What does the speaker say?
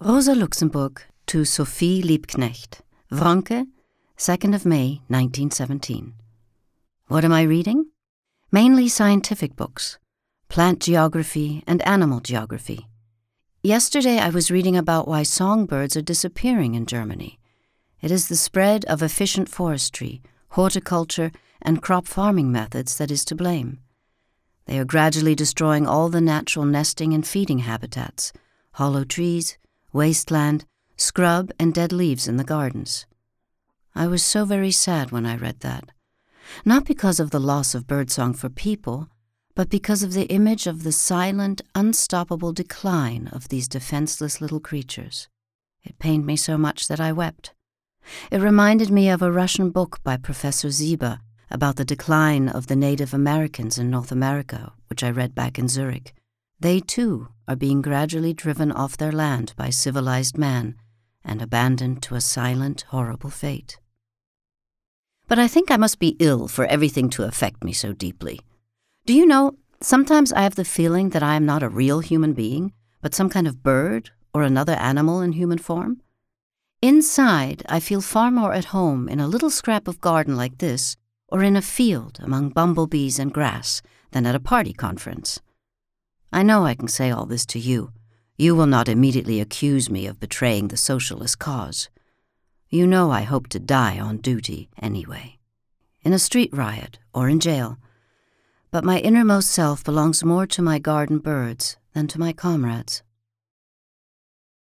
Rosa Luxemburg to Sophie Liebknecht, Wronke, 2nd of May, 1917. What am I reading? Mainly scientific books, plant geography and animal geography. Yesterday I was reading about why songbirds are disappearing in Germany. It is the spread of efficient forestry, horticulture, and crop farming methods that is to blame. They are gradually destroying all the natural nesting and feeding habitats, hollow trees, wasteland, scrub, and dead leaves in the gardens. I was so very sad when I read that, not because of the loss of birdsong for people, but because of the image of the silent, unstoppable decline of these defenseless little creatures. It pained me so much that I wept. It reminded me of a Russian book by Professor Sieber about the decline of the Native Americans in North America, which I read back in Zurich. They, too, are being gradually driven off their land by civilized man and abandoned to a silent, horrible fate. But I think I must be ill for everything to affect me so deeply. Do you know, sometimes I have the feeling that I am not a real human being, but some kind of bird or another animal in human form? Inside, I feel far more at home in a little scrap of garden like this or in a field among bumblebees and grass than at a party conference. I know I can say all this to you. You will not immediately accuse me of betraying the socialist cause. You know I hope to die on duty anyway, in a street riot or in jail. But my innermost self belongs more to my garden birds than to my comrades.